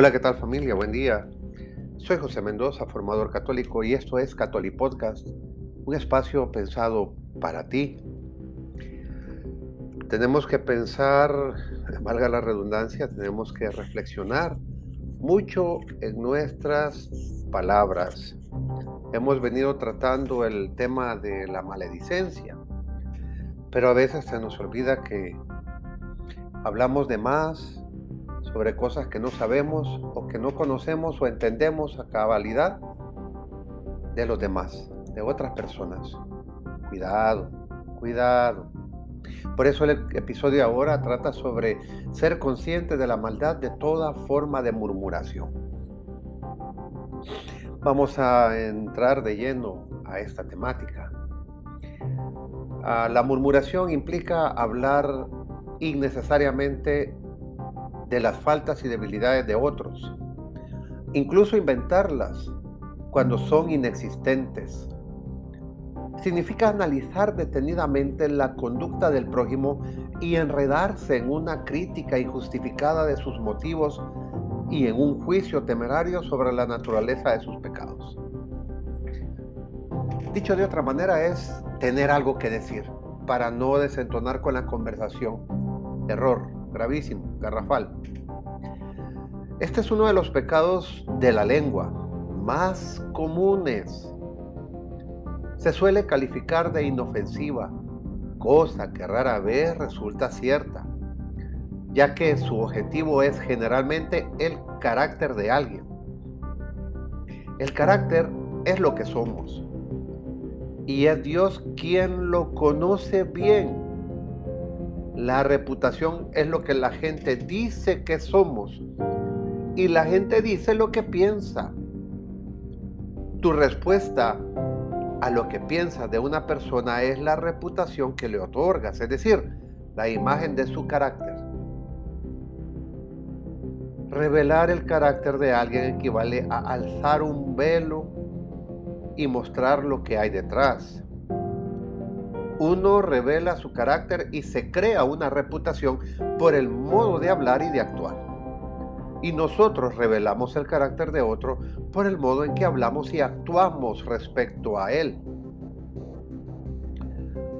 Hola, ¿qué tal familia? Buen día. Soy José Mendoza, formador católico, y esto es Catholic Podcast, un espacio pensado para ti. Tenemos que pensar, valga la redundancia, tenemos que reflexionar mucho en nuestras palabras. Hemos venido tratando el tema de la maledicencia, pero a veces se nos olvida que hablamos de más sobre cosas que no sabemos o que no conocemos o entendemos a cabalidad de los demás, de otras personas. Cuidado, cuidado. Por eso el episodio ahora trata sobre ser consciente de la maldad de toda forma de murmuración. Vamos a entrar de lleno a esta temática. Ah, la murmuración implica hablar innecesariamente de las faltas y debilidades de otros, incluso inventarlas cuando son inexistentes. Significa analizar detenidamente la conducta del prójimo y enredarse en una crítica injustificada de sus motivos y en un juicio temerario sobre la naturaleza de sus pecados. Dicho de otra manera es tener algo que decir para no desentonar con la conversación. Error gravísimo, garrafal. Este es uno de los pecados de la lengua más comunes. Se suele calificar de inofensiva, cosa que rara vez resulta cierta, ya que su objetivo es generalmente el carácter de alguien. El carácter es lo que somos y es Dios quien lo conoce bien la reputación es lo que la gente dice que somos y la gente dice lo que piensa. Tu respuesta a lo que piensas de una persona es la reputación que le otorgas, es decir, la imagen de su carácter. Revelar el carácter de alguien equivale a alzar un velo y mostrar lo que hay detrás uno revela su carácter y se crea una reputación por el modo de hablar y de actuar. Y nosotros revelamos el carácter de otro por el modo en que hablamos y actuamos respecto a él.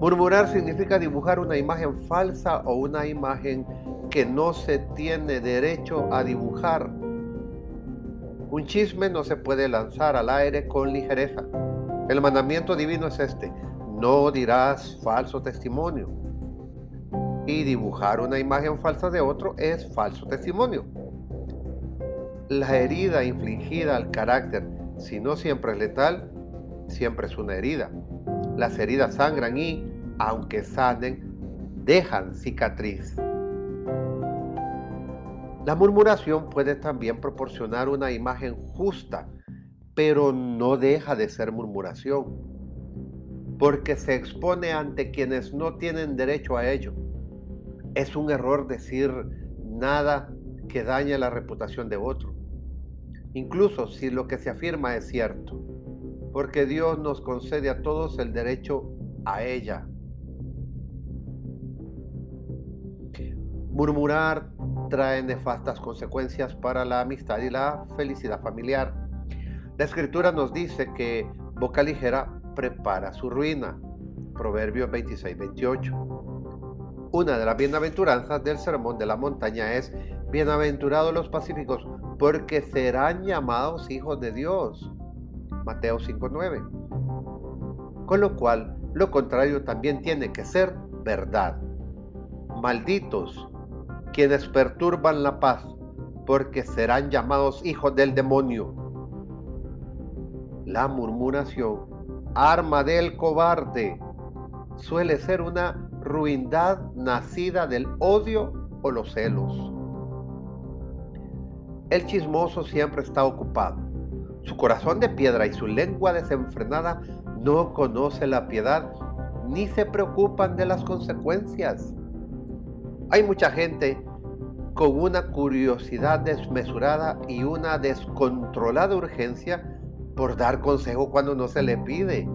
Murmurar significa dibujar una imagen falsa o una imagen que no se tiene derecho a dibujar. Un chisme no se puede lanzar al aire con ligereza. El mandamiento divino es este no dirás falso testimonio. Y dibujar una imagen falsa de otro es falso testimonio. La herida infligida al carácter, si no siempre es letal, siempre es una herida. Las heridas sangran y, aunque sanen, dejan cicatriz. La murmuración puede también proporcionar una imagen justa, pero no deja de ser murmuración porque se expone ante quienes no tienen derecho a ello. Es un error decir nada que dañe la reputación de otro, incluso si lo que se afirma es cierto, porque Dios nos concede a todos el derecho a ella. Murmurar trae nefastas consecuencias para la amistad y la felicidad familiar. La escritura nos dice que boca ligera prepara su ruina. Proverbios 26, 28. Una de las bienaventuranzas del sermón de la montaña es, bienaventurados los pacíficos, porque serán llamados hijos de Dios. Mateo 5.9. Con lo cual, lo contrario también tiene que ser verdad. Malditos quienes perturban la paz, porque serán llamados hijos del demonio. La murmuración arma del cobarde, suele ser una ruindad nacida del odio o los celos. El chismoso siempre está ocupado. Su corazón de piedra y su lengua desenfrenada no conoce la piedad ni se preocupan de las consecuencias. Hay mucha gente con una curiosidad desmesurada y una descontrolada urgencia por dar consejo cuando no se le pide.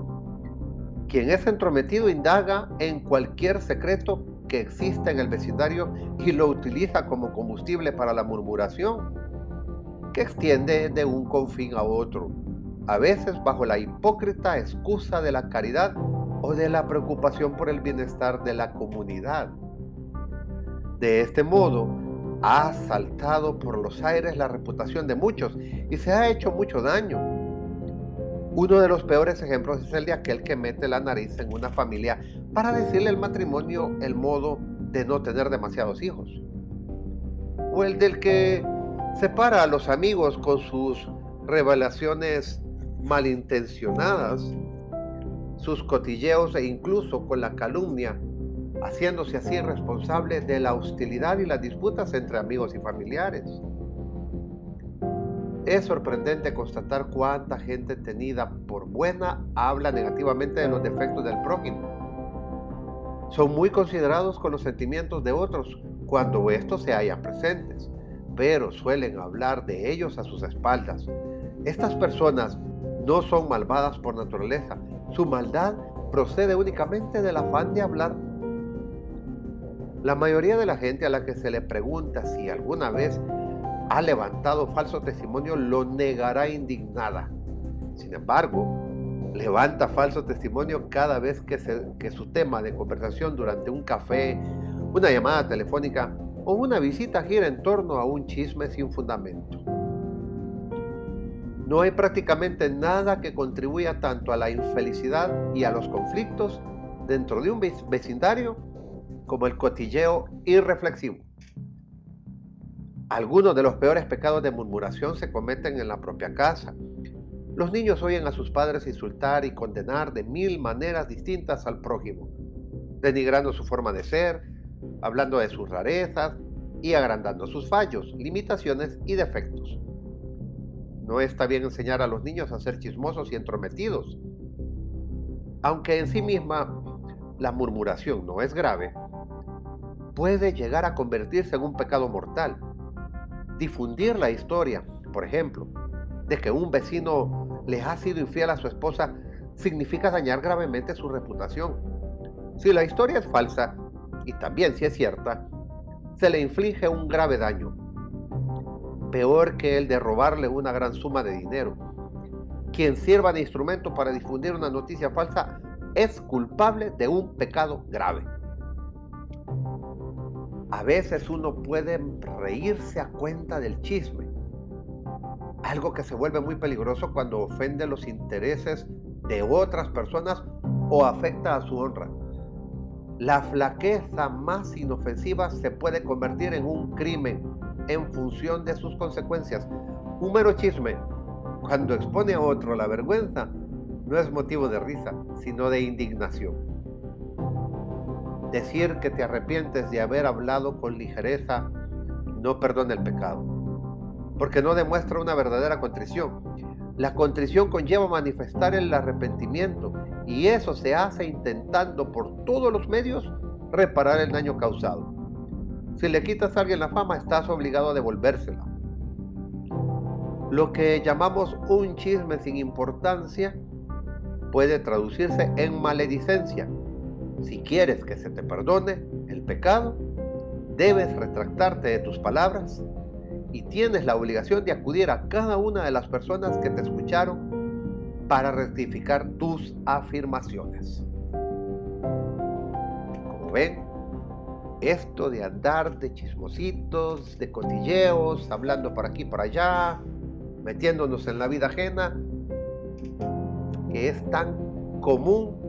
Quien es entrometido indaga en cualquier secreto que exista en el vecindario y lo utiliza como combustible para la murmuración. que extiende de un confín a otro, a veces bajo la hipócrita excusa de la caridad o de la preocupación por el bienestar de la comunidad. De este modo, ha saltado por los aires la reputación de muchos y se ha hecho mucho daño. Uno de los peores ejemplos es el de aquel que mete la nariz en una familia para decirle al matrimonio el modo de no tener demasiados hijos. O el del que separa a los amigos con sus revelaciones malintencionadas, sus cotilleos e incluso con la calumnia, haciéndose así responsable de la hostilidad y las disputas entre amigos y familiares. Es sorprendente constatar cuánta gente tenida por buena habla negativamente de los defectos del prójimo. Son muy considerados con los sentimientos de otros cuando estos se hallan presentes, pero suelen hablar de ellos a sus espaldas. Estas personas no son malvadas por naturaleza. Su maldad procede únicamente del afán de hablar. La mayoría de la gente a la que se le pregunta si alguna vez ha levantado falso testimonio lo negará indignada. Sin embargo, levanta falso testimonio cada vez que, que su tema de conversación durante un café, una llamada telefónica o una visita gira en torno a un chisme sin fundamento. No hay prácticamente nada que contribuya tanto a la infelicidad y a los conflictos dentro de un vecindario como el cotilleo irreflexivo. Algunos de los peores pecados de murmuración se cometen en la propia casa. Los niños oyen a sus padres insultar y condenar de mil maneras distintas al prójimo, denigrando su forma de ser, hablando de sus rarezas y agrandando sus fallos, limitaciones y defectos. No está bien enseñar a los niños a ser chismosos y entrometidos. Aunque en sí misma la murmuración no es grave, puede llegar a convertirse en un pecado mortal difundir la historia, por ejemplo, de que un vecino le ha sido infiel a su esposa, significa dañar gravemente su reputación. Si la historia es falsa, y también si es cierta, se le inflige un grave daño, peor que el de robarle una gran suma de dinero. Quien sirva de instrumento para difundir una noticia falsa es culpable de un pecado grave. A veces uno puede reírse a cuenta del chisme, algo que se vuelve muy peligroso cuando ofende los intereses de otras personas o afecta a su honra. La flaqueza más inofensiva se puede convertir en un crimen en función de sus consecuencias. Un mero chisme, cuando expone a otro la vergüenza, no es motivo de risa, sino de indignación. Decir que te arrepientes de haber hablado con ligereza no perdona el pecado, porque no demuestra una verdadera contrición. La contrición conlleva manifestar el arrepentimiento y eso se hace intentando por todos los medios reparar el daño causado. Si le quitas a alguien la fama, estás obligado a devolvérsela. Lo que llamamos un chisme sin importancia puede traducirse en maledicencia si quieres que se te perdone el pecado, debes retractarte de tus palabras y tienes la obligación de acudir a cada una de las personas que te escucharon para rectificar tus afirmaciones. Como ven, esto de andar de chismositos, de cotilleos, hablando por aquí y por allá, metiéndonos en la vida ajena, que es tan común,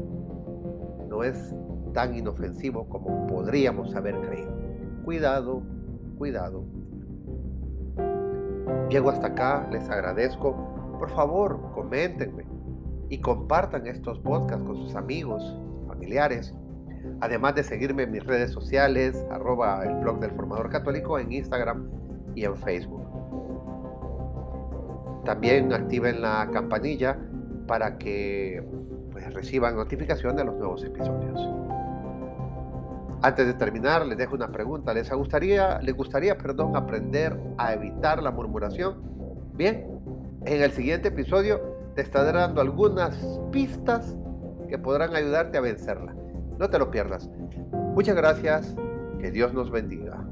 no es tan inofensivo como podríamos haber creído. Cuidado, cuidado. Llego hasta acá, les agradezco. Por favor, coméntenme y compartan estos podcasts con sus amigos, familiares. Además de seguirme en mis redes sociales, arroba el blog del formador católico en Instagram y en Facebook. También activen la campanilla para que reciban notificación de los nuevos episodios. Antes de terminar, les dejo una pregunta. ¿Les gustaría, les gustaría perdón, aprender a evitar la murmuración? Bien, en el siguiente episodio te estaré dando algunas pistas que podrán ayudarte a vencerla. No te lo pierdas. Muchas gracias. Que Dios nos bendiga.